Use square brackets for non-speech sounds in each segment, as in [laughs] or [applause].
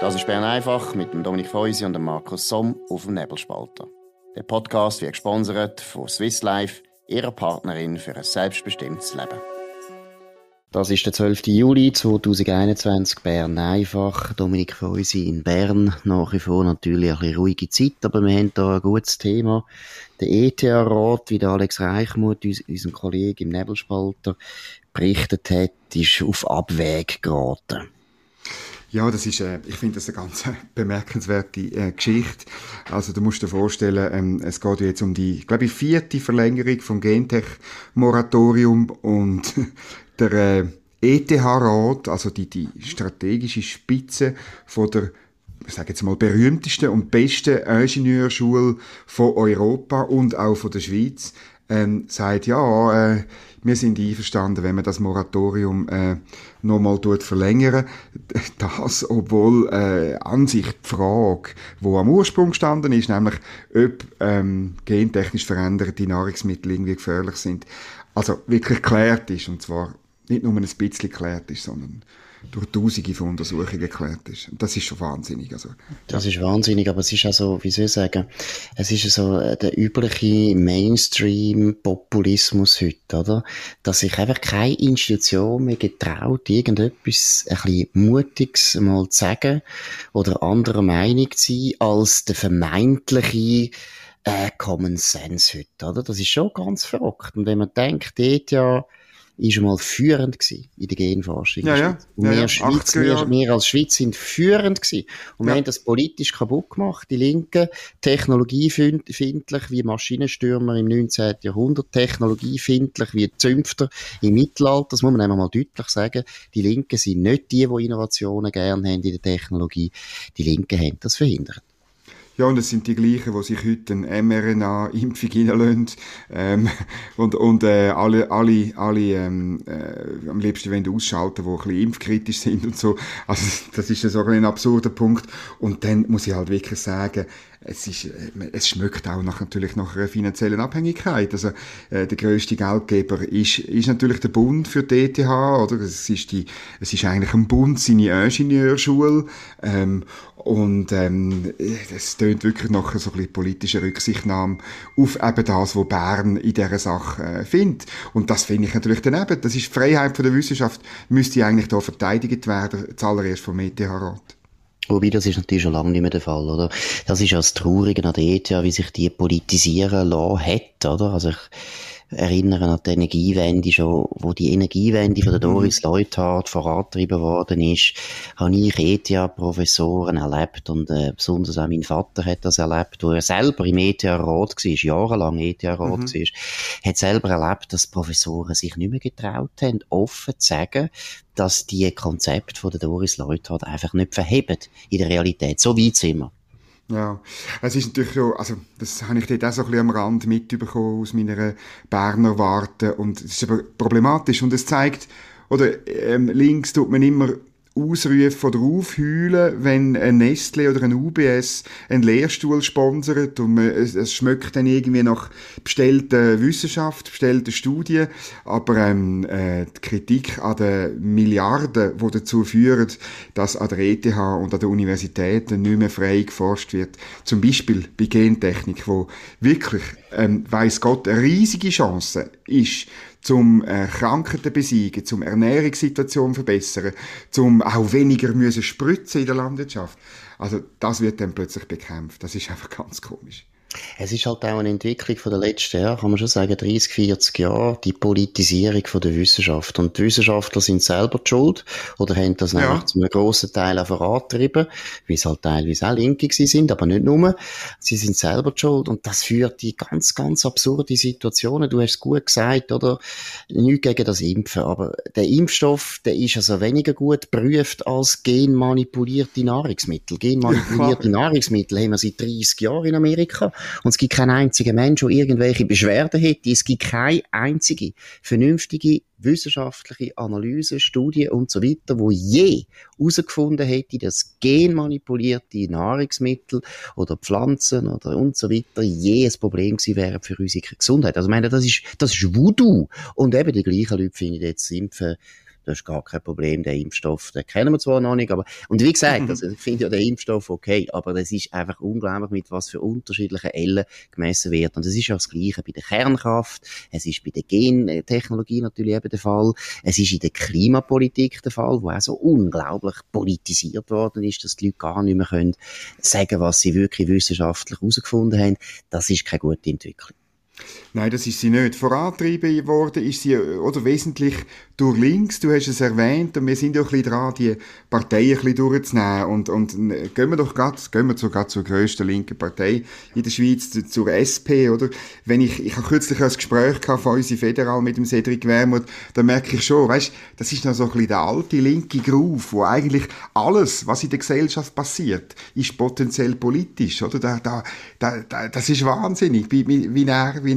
Das ist Bern einfach mit dem Dominik Feusi und dem Markus Somm auf dem Nebelspalter. Der Podcast wird gesponsert von Swiss Life, ihrer Partnerin für ein selbstbestimmtes Leben. Das ist der 12. Juli 2021, Bern einfach. Dominik Feusi in Bern. Nach wie vor natürlich ein bisschen ruhige Zeit, aber wir haben hier ein gutes Thema. Der ETH-Rat, wie der Alex Reichmuth, unser Kollege im Nebelspalter, berichtet hat, ist auf Abweg geraten. Ja, das ist, äh, ich finde das eine ganz [laughs] bemerkenswerte äh, Geschichte. Also du musst dir vorstellen, ähm, es geht jetzt um die, glaube ich, vierte Verlängerung vom Gentech-Moratorium und [laughs] der äh, ETH-Rat, also die, die strategische Spitze von der ich sage jetzt mal, berühmtesten und besten Ingenieurschule von Europa und auch von der Schweiz, ähm, sagt, ja, äh, wir sind einverstanden, wenn man das Moratorium äh, nochmal verlängern. [laughs] Das, obwohl äh, an sich die Frage, wo am Ursprung gestanden ist, nämlich ob ähm, gentechnisch veränderte Nahrungsmittel irgendwie gefährlich sind, also wirklich geklärt ist, und zwar nicht nur ein bisschen geklärt ist, sondern durch Tausende von Untersuchungen geklärt ist. Und das ist schon wahnsinnig. Also. Das ist wahnsinnig, aber es ist also, wie soll ich sagen, es ist so äh, der übliche Mainstream-Populismus heute, oder? Dass sich einfach keine Institution mehr getraut, irgendetwas ein bisschen Mutiges mal zu sagen oder anderer Meinung zu sein, als der vermeintliche äh, Common Sense heute, oder? Das ist schon ganz verrückt. Und wenn man denkt, dort ja, ist schon mal führend gewesen in der Genforschung. Ja, ja. Und ja, wir, ja. Schweiz, wir, wir, als Schweiz sind führend gewesen. Und wir haben das politisch kaputt gemacht. Die Linken, technologiefindlich wie Maschinenstürmer im 19. Jahrhundert, technologiefindlich wie Zünfter im Mittelalter. Das muss man einfach mal deutlich sagen. Die Linken sind nicht die, die Innovationen gerne haben in der Technologie. Die Linken haben das verhindert. Ja, und es sind die gleichen, die sich heute eine mRNA-Impfung reinlassen ähm, und, und äh, alle, alle, alle ähm, äh, am liebsten wollen ausschalten, die ein bisschen impfkritisch sind und so. Also das ist so ein absurder Punkt. Und dann muss ich halt wirklich sagen, es, ist, äh, es schmeckt auch nach, natürlich nach einer finanziellen Abhängigkeit. Also äh, der größte Geldgeber ist, ist natürlich der Bund für die ETH, oder? Es ist, die, es ist eigentlich ein Bund, seine Ingenieurschule. Ähm, und ähm, es tönt wirklich nach so ein bisschen politischer Rücksichtnahme auf eben das, was Bern in dieser Sache äh, findet. Und das finde ich natürlich daneben. Das ist die Freiheit von der Wissenschaft, müsste eigentlich da verteidigt werden, zuallererst vom ETH-Rat. Wobei, das ist natürlich schon lange nicht mehr der Fall, oder? Das ist ja das Traurige an der ETH, wie sich die politisieren lassen hat, oder? Also ich, erinnern an die Energiewende schon, wo die Energiewende von der mhm. Doris Leuthard vorangetrieben worden ist, habe ich ETH-Professoren erlebt und äh, besonders auch mein Vater hat das erlebt, wo er selber im ETH-Rat war, jahrelang ETH-Rat mhm. war, hat selber erlebt, dass Professoren sich nicht mehr getraut haben, offen zu sagen, dass die Konzepte von der Doris Leuthard einfach nicht verheben in der Realität. So weit sind wir. Ja, es ist natürlich so, also das habe ich dort auch so ein bisschen am Rand mitbekommen aus meiner Berner Warte und es ist aber problematisch und es zeigt, oder ähm, links tut man immer ausrufen oder aufheulen, wenn ein Nestle oder ein UBS einen Lehrstuhl sponsert und man, es, es schmeckt dann irgendwie nach bestellter Wissenschaft, bestellter Studien, aber ähm, äh, die Kritik an den Milliarden, die dazu führen, dass an der ETH und an den Universitäten nicht mehr frei geforscht wird, zum Beispiel bei Gentechnik, wo wirklich, ähm, weiß Gott, eine riesige Chance ist, zum äh, Krankheiten besiegen, zum Ernährungssituation verbessern, zum auch weniger müssen spritzen in der Landwirtschaft. Also das wird dann plötzlich bekämpft. Das ist einfach [laughs] ganz komisch. Es ist halt auch eine Entwicklung von der letzten Jahre, kann man schon sagen, 30, 40 Jahre, die Politisierung von der Wissenschaft. Und die Wissenschaftler sind selber die schuld oder haben das ja. nämlich zu einem grossen Teil auch vorantrieben, wie es halt teilweise auch Linke sind, aber nicht nur. Sie sind selber die schuld und das führt in ganz, ganz absurde Situationen. Du hast es gut gesagt, oder? Nicht gegen das Impfen, aber der Impfstoff, der ist also weniger gut geprüft als genmanipulierte Nahrungsmittel. [laughs] Genmanipulierte ja, Nahrungsmittel haben wir seit 30 Jahren in Amerika. Und es gibt keinen einzigen Mensch, der irgendwelche Beschwerden hätte. Es gibt keine einzige vernünftige wissenschaftliche Analyse, Studie und so weiter, wo je herausgefunden hätte, dass genmanipulierte Nahrungsmittel oder Pflanzen oder und so weiter je ein Problem gewesen wären für unsere Gesundheit. Also ich meine, das ist, das ist Voodoo. Und eben die gleichen Leute finden jetzt Impfen das ist gar kein Problem, den Impfstoff, den kennen wir zwar noch nicht, aber, und wie gesagt, [laughs] also ich finde ja den Impfstoff okay, aber das ist einfach unglaublich, mit was für unterschiedlichen Ellen gemessen wird. Und es ist ja das Gleiche bei der Kernkraft, es ist bei der Gentechnologie natürlich eben der Fall, es ist in der Klimapolitik der Fall, wo auch so unglaublich politisiert worden ist, dass die Leute gar nicht mehr können sagen, was sie wirklich wissenschaftlich herausgefunden haben. Das ist keine gute Entwicklung. Nein, das ist sie nicht. Vorantrieben worden ist sie, oder wesentlich durch links, du hast es erwähnt, und wir sind ja ein bisschen dran, die Parteien ein bisschen durchzunehmen. Und, und gehen wir doch gerade, gehen wir sogar zur grössten linken Partei in der Schweiz, zur SP, oder? Wenn ich, ich habe kürzlich ein Gespräch gehabt von uns Federal mit dem Cedric Wermuth, da merke ich schon, weißt, das ist noch so ein bisschen der alte linke Groove, wo eigentlich alles, was in der Gesellschaft passiert, ist potenziell politisch, oder? Da, da, da, da das ist wahnsinnig, wie, wie, wie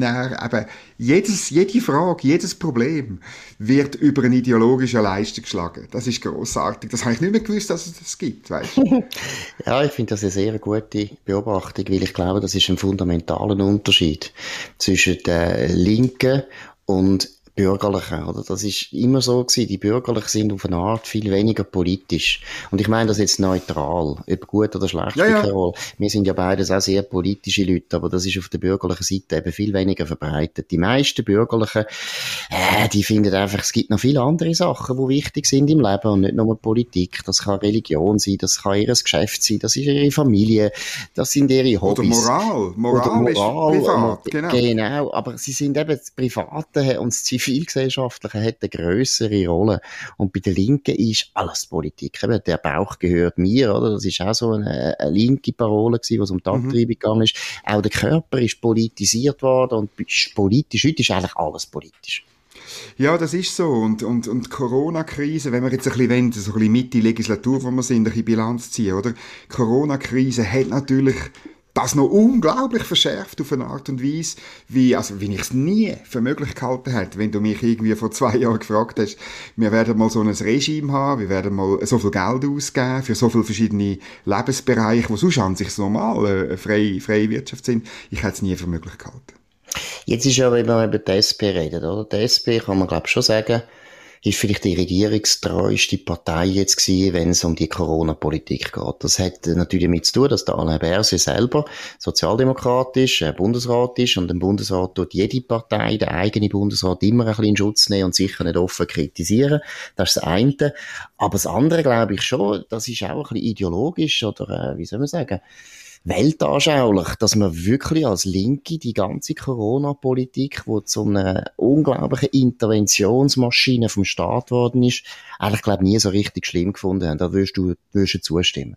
er eben jedes, jede Frage, jedes Problem wird über eine ideologische Leistung geschlagen. Das ist großartig. Das habe ich nicht mehr gewusst, dass es das gibt, weißt [laughs] Ja, ich finde das eine sehr gute Beobachtung, weil ich glaube, das ist ein fundamentaler Unterschied zwischen der Linken und Bürgerlichen, oder? Das ist immer so gewesen. Die Bürgerlichen sind auf eine Art viel weniger politisch. Und ich meine das jetzt neutral. Ob gut oder schlecht ja, ja. Wir sind ja beides auch sehr politische Leute, aber das ist auf der bürgerlichen Seite eben viel weniger verbreitet. Die meisten Bürgerlichen, äh, die finden einfach, es gibt noch viele andere Sachen, die wichtig sind im Leben und nicht nur Politik. Das kann Religion sein, das kann ihr Geschäft sein, das ist ihre Familie, das sind ihre Hobbys. Oder Moral. Moral, oder Moral ist privat, genau. Genau, aber sie sind eben das Private und das Zivilgesellschaftliche hat eine größere Rolle. Und bei den Linken ist alles Politik. Eben, der Bauch gehört mir, oder? Das ist auch so eine, eine linke Parole gewesen, was um die mhm. Abtreibung mhm. gegangen ist. Auch der Körper ist politisiert worden und ist politisch. Heute ist eigentlich alles politisch. Ja, das ist so. Und, und, und Corona-Krise, wenn wir jetzt ein bisschen wollen, so ein bisschen Mitte Legislatur, wo wir sind, ein bisschen Bilanz ziehen, oder? Corona-Krise hat natürlich das noch unglaublich verschärft auf eine Art und Weise, wie, also, wie ich es nie für möglich gehalten hätte, wenn du mich irgendwie vor zwei Jahren gefragt hast, wir werden mal so ein Regime haben, wir werden mal so viel Geld ausgeben für so viele verschiedene Lebensbereiche, wo sonst an sich normal eine freie, freie Wirtschaft sind. Ich hätte es nie für möglich gehalten. Jetzt ist ja, wenn wir über die SP reden, oder? Die SP kann man, glaube ich, schon sagen, ist vielleicht die regierungstreueste Partei jetzt gewesen, wenn es um die Corona-Politik geht. Das hat natürlich damit zu tun, dass der Alain Berset selber sozialdemokratisch äh, Bundesrat ist und im Bundesrat tut jede Partei, der eigene Bundesrat, immer ein bisschen in Schutz nehmen und sicher nicht offen kritisieren. Das ist das eine. Aber das andere glaube ich schon, das ist auch ein bisschen ideologisch oder, äh, wie soll man sagen, weltanschaulich, dass man wirklich als Linke die ganze Corona-Politik, wo zu einer unglaublichen Interventionsmaschine vom Staat worden ist, eigentlich, glaube nie so richtig schlimm gefunden haben. Da würdest du, würdest du zustimmen.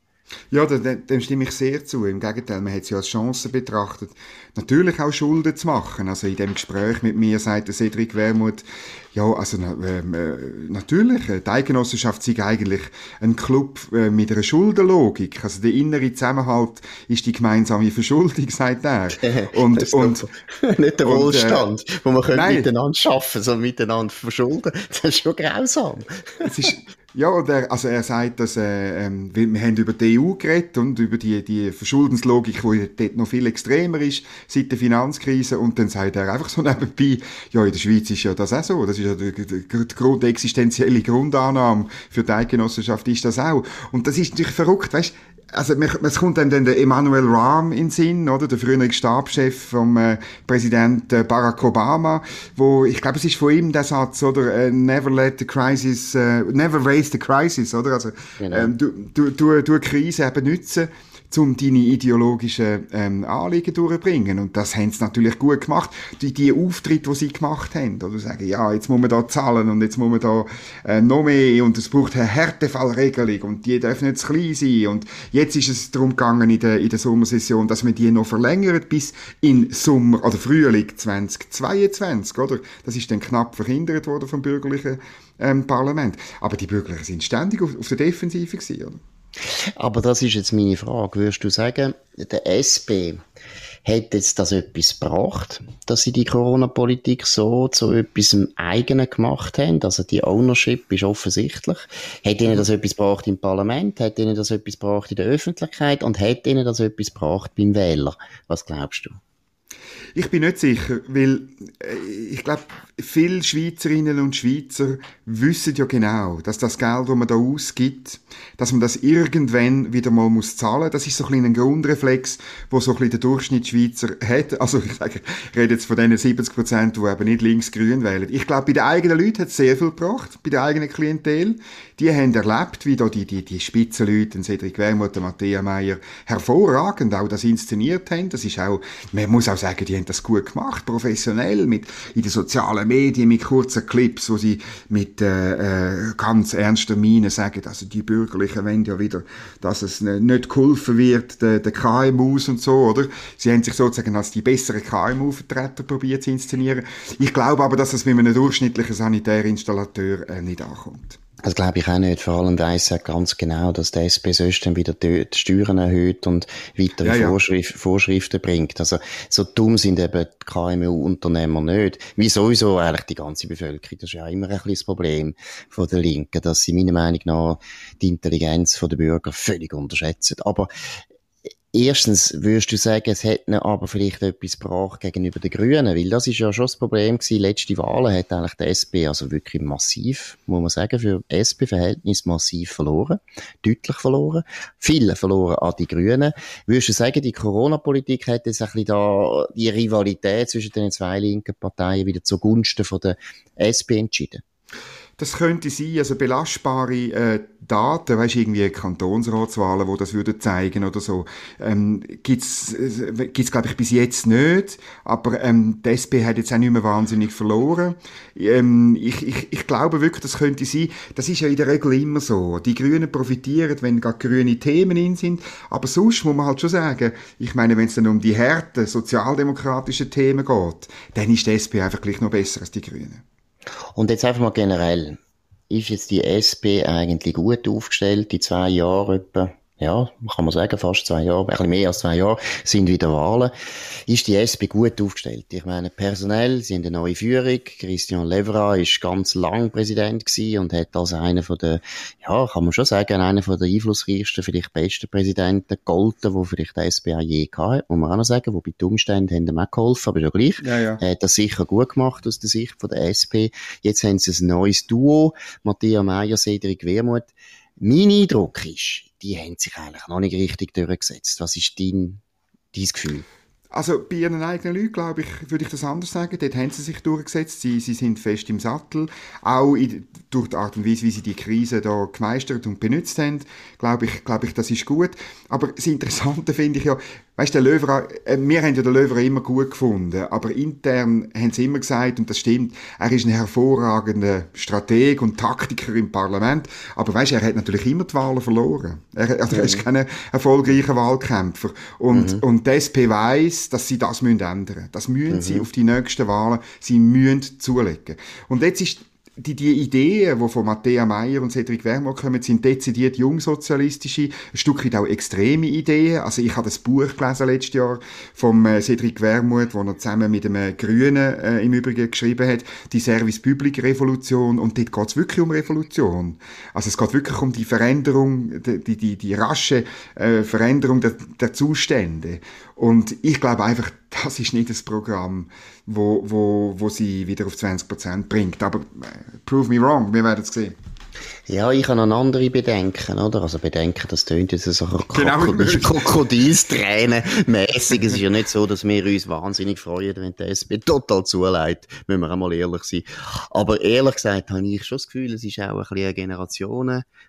Ja, dem, dem stimme ich sehr zu. Im Gegenteil, man hat es ja als Chance betrachtet, natürlich auch Schulden zu machen. Also in dem Gespräch mit mir sagt der Cedric Wermuth, ja, also ähm, äh, natürlich, äh, die Eigenossenschaft sei eigentlich ein Club äh, mit einer Schuldenlogik. Also der innere Zusammenhalt ist die gemeinsame Verschuldung, sagt er. [laughs] Und, und [laughs] nicht der Wohlstand, und, äh, wo man miteinander schaffen, sondern miteinander verschulden. Das ist schon grausam. es ist, ja, und er, also er sagt, dass äh, ähm, wir, haben über die EU geredet und über die, die Verschuldenslogik, die dort noch viel extremer ist seit der Finanzkrise. Und dann sagt er einfach so [laughs] nebenbei, ja, in der Schweiz ist ja das auch so, das ist ja die, die, die grundexistenzielle Grundannahme für die Eidgenossenschaft ist das auch. Und das ist natürlich verrückt, weißt also es kommt einem dann der Emmanuel Rahm in den Sinn, oder? Der frühere Stabschef vom äh, Präsident äh, Barack Obama, wo ich glaube es ist von ihm der Satz, oder? Äh, Never let the crisis, äh, never raise the crisis, oder? Also genau. ähm, du, du, du, du eine Krise eben nützen um deine ideologischen ähm, Anliegen durchzubringen. Und das haben sie natürlich gut gemacht. Die, die Auftritte, die sie gemacht haben, oder sagen, ja, jetzt muss man da zahlen und jetzt muss man da äh, noch mehr und es braucht eine Härtefallregelung und die dürfen nicht zu klein sein. Und jetzt ist es darum gegangen in der, in der Sommersession, dass man die noch verlängert bis in Sommer oder Frühling 2022, oder? Das ist dann knapp verhindert worden vom bürgerlichen ähm, Parlament. Aber die Bürgerlichen sind ständig auf, auf der Defensive gewesen, oder? Aber das ist jetzt meine Frage. Würdest du sagen, der SP hat jetzt das etwas gebracht, dass sie die Corona-Politik so zu etwas eigenen gemacht haben? Also die Ownership ist offensichtlich. Hat ihnen das etwas gebracht im Parlament? Hat ihnen das etwas gebracht in der Öffentlichkeit? Und hat ihnen das etwas gebracht beim Wähler? Was glaubst du? Ich bin nicht sicher, weil äh, ich glaube, viele Schweizerinnen und Schweizer wissen ja genau, dass das Geld, das man da ausgibt, dass man das irgendwann wieder mal muss zahlen. Das ist so ein, ein Grundreflex, wo so ein bisschen der Durchschnittsschweizer hat. Also ich sage, ich rede jetzt von den 70 Prozent, die eben nicht links-grün wählen. Ich glaube, bei den eigenen Leuten hat es sehr viel gebracht, bei der eigenen Klientel. Die haben erlebt, wie da die, die, die Spitzenleute, Cedric Wermuth, Matthias Meyer, hervorragend auch das inszeniert haben. Das ist auch, man muss auch sagen, die haben das gut gemacht, professionell, mit, in den sozialen Medien, mit kurzen Clips, wo sie mit äh, äh, ganz ernster Miene sagen, also die Bürgerlichen wollen ja wieder, dass es nicht geholfen wird, den, den KMUs und so, oder? Sie haben sich sozusagen als die besseren KMU-Vertreter probiert zu inszenieren. Ich glaube aber, dass es mit einem durchschnittlichen Sanitärinstallateur äh, nicht ankommt. Das glaube ich auch nicht. Vor allem weiss er ganz genau, dass der SP sonst dann wieder die Steuern erhöht und weitere ja, ja. Vorschrif Vorschriften bringt. Also, so dumm sind eben die KMU-Unternehmer nicht. Wie sowieso eigentlich die ganze Bevölkerung. Das ist ja immer ein bisschen das Problem von der Linken, dass sie meiner Meinung nach die Intelligenz der Bürger völlig unterschätzen. Aber Erstens würdest du sagen, es hätte aber vielleicht etwas gebracht gegenüber den Grünen, weil das ist ja schon das Problem gewesen. Letzte Wahlen hat eigentlich der SP also wirklich massiv, muss man sagen, für SP-Verhältnis massiv verloren. Deutlich verloren. Viele verloren an die Grünen. Würdest du sagen, die Corona-Politik hat jetzt ein bisschen da die Rivalität zwischen den zwei linken Parteien wieder zugunsten von der SP entschieden? Das könnte sein, also belastbare äh, Daten, weißt irgendwie Kantonsratswahlen, wo das würde zeigen oder so, ähm, gibt's äh, gibt's glaube ich bis jetzt nicht, aber ähm, die SP hat jetzt auch nicht mehr wahnsinnig verloren. Ähm, ich, ich, ich glaube wirklich, das könnte sein. Das ist ja in der Regel immer so. Die Grünen profitieren, wenn gerade grüne Themen in sind, aber sonst muss man halt schon sagen, ich meine, wenn es dann um die harten sozialdemokratischen Themen geht, dann ist die SP einfach gleich noch besser als die Grünen. Und jetzt einfach mal generell. Ist jetzt die SP eigentlich gut aufgestellt, die zwei Jahre etwa? Ja, kann man sagen, fast zwei Jahre, ein bisschen mehr als zwei Jahre, sind wieder Wahlen. Ist die SP gut aufgestellt? Ich meine, personell sind eine neue Führung. Christian Levra ist ganz lang Präsident gewesen und hat als einer von der, ja, kann man schon sagen, einer von der einflussreichsten, vielleicht besten Präsidenten gegolten, wo vielleicht die SP auch je gehabt muss man auch noch sagen, wo bei den Umständen haben ihm auch geholfen, aber schon gleich. Ja, ja. Er hat das sicher gut gemacht aus der Sicht von der SP. Jetzt haben sie ein neues Duo, Matthias Meyer, Cedric Wermuth. Mein Eindruck ist, die haben sich eigentlich noch nicht richtig durchgesetzt. Was ist dein, dein Gefühl? Also bei ihren eigenen Leuten, glaube ich, würde ich das anders sagen. Dort haben sie sich durchgesetzt. Sie, sie sind fest im Sattel. Auch in, durch die Art und Weise, wie sie die Krise da gemeistert und benutzt haben, glaube ich, glaube ich, das ist gut. Aber das Interessante finde ich ja, weißt der Löwer, äh, wir haben ja den Löwer immer gut gefunden, aber intern haben sie immer gesagt, und das stimmt, er ist ein hervorragender Strateg und Taktiker im Parlament, aber weißt er hat natürlich immer die Wahlen verloren. Er, also, er ist kein erfolgreicher Wahlkämpfer. Und, mhm. und die SP weiss, dass sie das müssen ändern. Das müssen mhm. sie auf die nächsten Wahlen, sie müssen zulegen. Und jetzt ist die, die Ideen, die von Matthäa Meyer und Cedric Wermer kommen, sind dezidiert jungsozialistische, ein Stück weit auch extreme Ideen. Also ich habe das Buch gelesen letztes Jahr vom äh, Cedric Wermuth, wo er zusammen mit einem Grünen äh, im Übrigen geschrieben hat, die Service Public Revolution und dort geht es wirklich um Revolution. Also es geht wirklich um die Veränderung, die, die, die rasche äh, Veränderung der, der Zustände. Und ich glaube einfach, das ist nicht das Programm, wo, wo, wo sie wieder auf 20% bringt. Aber äh, prove me wrong, wir werden es sehen. Ja, ich habe noch andere Bedenken, oder? Also Bedenken, das tönt jetzt so genau, Krokodil [laughs] Krokodilstränen mäßig. es ist ja nicht so, dass wir uns wahnsinnig freuen, wenn der SP total zuleiht, müssen wir einmal ehrlich sein. Aber ehrlich gesagt habe ich schon das Gefühl, es ist auch ein bisschen ein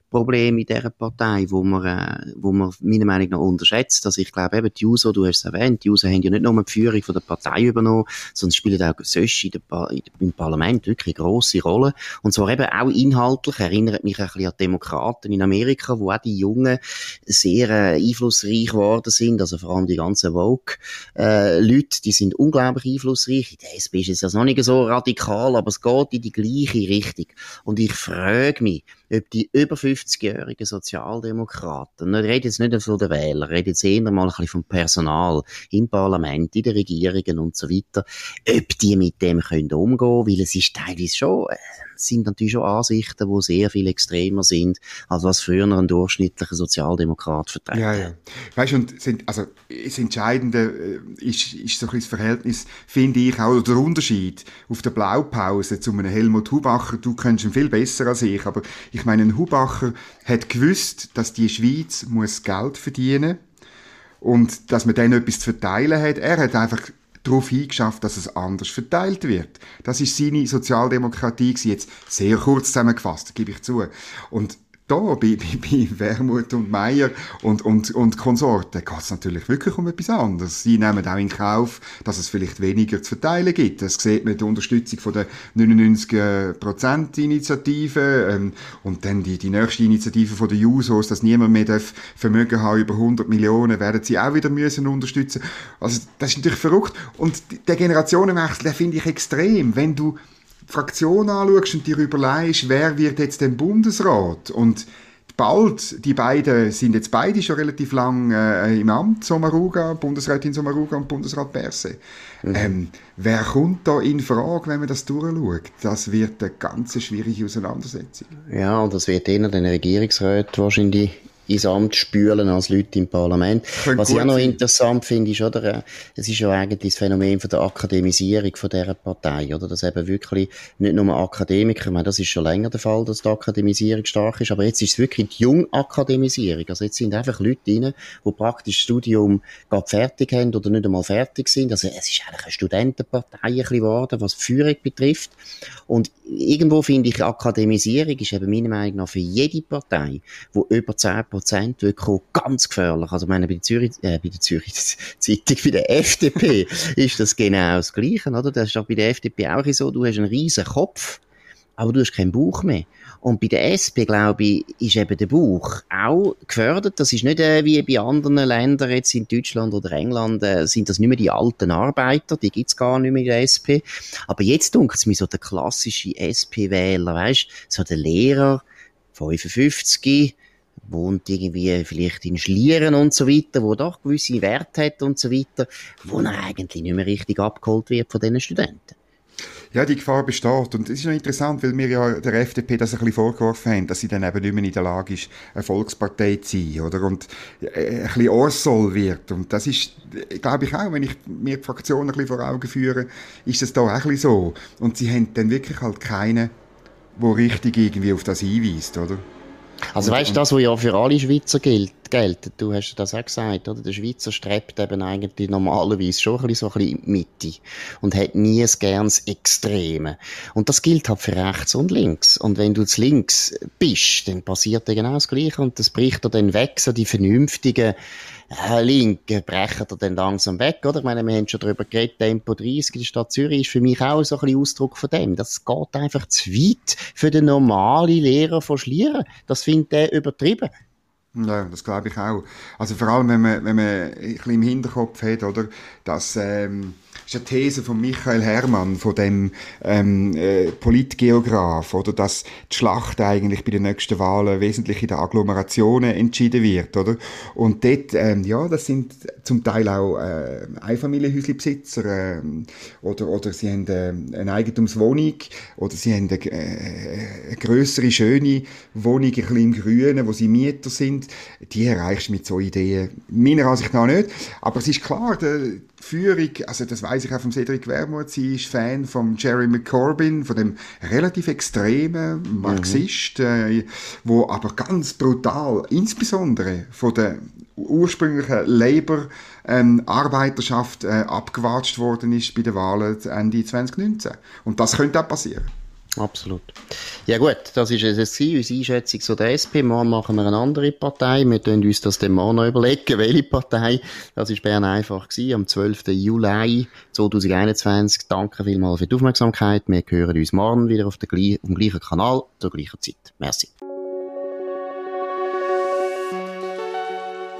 Generationenproblem in dieser Partei, wo man, äh, wo man meiner Meinung nach unterschätzt. Also ich glaube eben, die User, du hast es erwähnt, die User haben ja nicht nur die Führung von der Partei übernommen, sondern spielen auch sonst in der, im Parlament wirklich grosse Rolle. Und zwar eben auch inhaltlich, erinnert mich ein bisschen an Demokraten in Amerika, wo auch die Jungen sehr äh, einflussreich geworden sind, also vor allem die ganzen Vogue-Leute, äh, die sind unglaublich einflussreich. In der SP ist es noch nicht so radikal, aber es geht in die gleiche Richtung. Und ich frage mich, ob die über 50-jährigen Sozialdemokraten, ich rede jetzt nicht von den Wählern, ich rede jetzt eher mal ein bisschen vom Personal im Parlament, in den Regierungen und so weiter, ob die mit dem können umgehen, weil es ist teilweise schon, äh, sind natürlich schon Ansichten, die sehr viel extremer sind, als was früher ein durchschnittlicher Sozialdemokrat vertreten Ja, ja. Weißt du, und sind, also, das Entscheidende äh, ist, ist so ein das Verhältnis, finde ich, auch der Unterschied auf der Blaupause zu einem Helmut Hubacher. Du kennst ihn viel besser als ich, aber ich meine, ein Hubacher hat gewusst, dass die Schweiz muss Geld verdienen und dass man dann etwas zu verteilen hat. Er hat einfach darauf hingeschafft, dass es anders verteilt wird. Das ist seine Sozialdemokratie jetzt sehr kurz zusammengefasst, gebe ich zu. Und da bei, bei, bei Wermut und Meier und, und, und Konsorten geht es natürlich wirklich um etwas anderes. Sie nehmen auch in Kauf, dass es vielleicht weniger zu verteilen gibt. Das sieht man die Unterstützung von der 99%-Initiative ähm, und dann die, die nächste Initiative von der Jusos, dass niemand mehr darf Vermögen haben über 100 Millionen, werden sie auch wieder müssen unterstützen. Also das ist natürlich verrückt. Und der Generationenwechsel, den finde ich extrem. Wenn du Fraktion anschaust und dir überlegst, wer wird jetzt den Bundesrat und bald, die beiden sind jetzt beide schon relativ lang äh, im Amt, Sommaruga, Bundesrätin Sommaruga und Bundesrat Berse. Mhm. Ähm, wer kommt da in Frage, wenn man das durchschaut? Das wird eine ganz schwierige Auseinandersetzung. Ja, und das wird eher den Regierungsrat wahrscheinlich ins Amt spülen als Leute im Parlament. Könnte Was ich auch noch interessant finde, ist, oder, äh, es ist ja eigentlich das Phänomen von der Akademisierung von dieser Partei, oder, dass eben wirklich nicht nur Akademiker, ich meine, das ist schon länger der Fall, dass die Akademisierung stark ist, aber jetzt ist es wirklich die Jungakademisierung. Also jetzt sind einfach Leute drin, die praktisch das Studium gerade fertig haben oder nicht einmal fertig sind. Also es ist eigentlich eine Studentenpartei ein bisschen geworden, was die Führung betrifft. Und irgendwo finde ich, Akademisierung ist eben meiner Meinung nach für jede Partei, die über 10 Prozent wirklich ganz gefährlich. Also, ich meine, bei der Zürich, äh, bei der Zürich [laughs] Zeitung, bei der FDP [laughs] ist das genau das Gleiche, oder? Das ist doch bei der FDP auch so, du hast einen riesen Kopf, aber du hast keinen Bauch mehr. Und bei der SP, glaube ich, ist eben der Bauch auch gefördert. Das ist nicht äh, wie bei anderen Ländern, jetzt in Deutschland oder England, äh, sind das nicht mehr die alten Arbeiter, die gibt's gar nicht mehr in der SP. Aber jetzt dunkelt es mir so der klassische SP-Wähler, weißt so der Lehrer, 55, wohnt irgendwie vielleicht in Schlieren und so weiter, wo doch gewisse Werte hat und so weiter, wo er eigentlich nicht mehr richtig abgeholt wird von diesen Studenten. Ja, die Gefahr besteht. Und es ist noch interessant, weil wir ja der FDP das ein bisschen vorgeworfen haben, dass sie dann eben nicht mehr in der Lage ist, eine Volkspartei zu sein, oder? Und äh, ein bisschen Orsoll wird. Und das ist, glaube ich auch, wenn ich mir die Fraktion ein bisschen vor Augen führe, ist das da auch ein bisschen so. Und sie haben dann wirklich halt keinen, der richtig irgendwie auf das hinweist, oder? Also weißt du, das, was ja für alle Schweizer gilt, gilt, du hast das auch gesagt, oder? Der Schweizer strebt eben eigentlich normalerweise schon ein bisschen so ein bisschen in die Mitte und hat nie ein gernes Extreme. Und das gilt halt für rechts und links. Und wenn du zu links bist, dann passiert ja genau das Gleiche und das bricht dir dann weg, so die vernünftigen äh, Linken brechen da dann langsam weg, oder? Ich meine, wir haben schon darüber geredet, Tempo 30 in der Stadt Zürich ist für mich auch so ein bisschen Ausdruck von dem. Das geht einfach zu weit für den normalen Lehrer von Schlieren. Das findet er übertrieben. Ja, das glaube ich auch. Also vor allem, wenn man, wenn man ein bisschen im Hinterkopf hat, oder, dass, ähm, ist eine These von Michael Hermann, von dem ähm, äh, Politgeograf, oder dass die Schlacht eigentlich bei den nächsten Wahlen wesentlich in den Agglomerationen entschieden wird, oder? Und dort, ähm, ja, das sind zum Teil auch äh, Einfamilienhäuslebesitzer äh, oder oder sie haben äh, eine Eigentumswohnung oder sie haben eine, äh, eine größere schöne Wohnung ein bisschen im Grünen, wo sie Mieter sind. Die erreichst du mit so Ideen meiner Ansicht nach nicht. Aber es ist klar, der, Führung, also das weiß ich auch von Cedric Wermuth, sie ist Fan von Jeremy Corbyn, von dem relativ extremen Marxist, mhm. äh, wo aber ganz brutal, insbesondere von der ursprünglichen Labour ähm, Arbeiterschaft äh, abgewatscht worden ist bei den Wahlen Ende 2019. Und das könnte auch passieren. Absolut. Ja gut, das ist es unsere Einschätzung zu der SP. Morgen machen wir eine andere Partei. Wir können uns das dann morgen noch überlegen, [laughs] welche Partei. Das ist Bern einfach gewesen, am 12. Juli 2021. Danke vielmals für die Aufmerksamkeit. Wir hören uns morgen wieder auf, der, auf dem gleichen Kanal zur gleichen Zeit. Merci.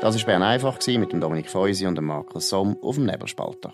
Das war Bern einfach mit dem Dominik Feusi und dem Markus Somm auf dem Nebelspalter.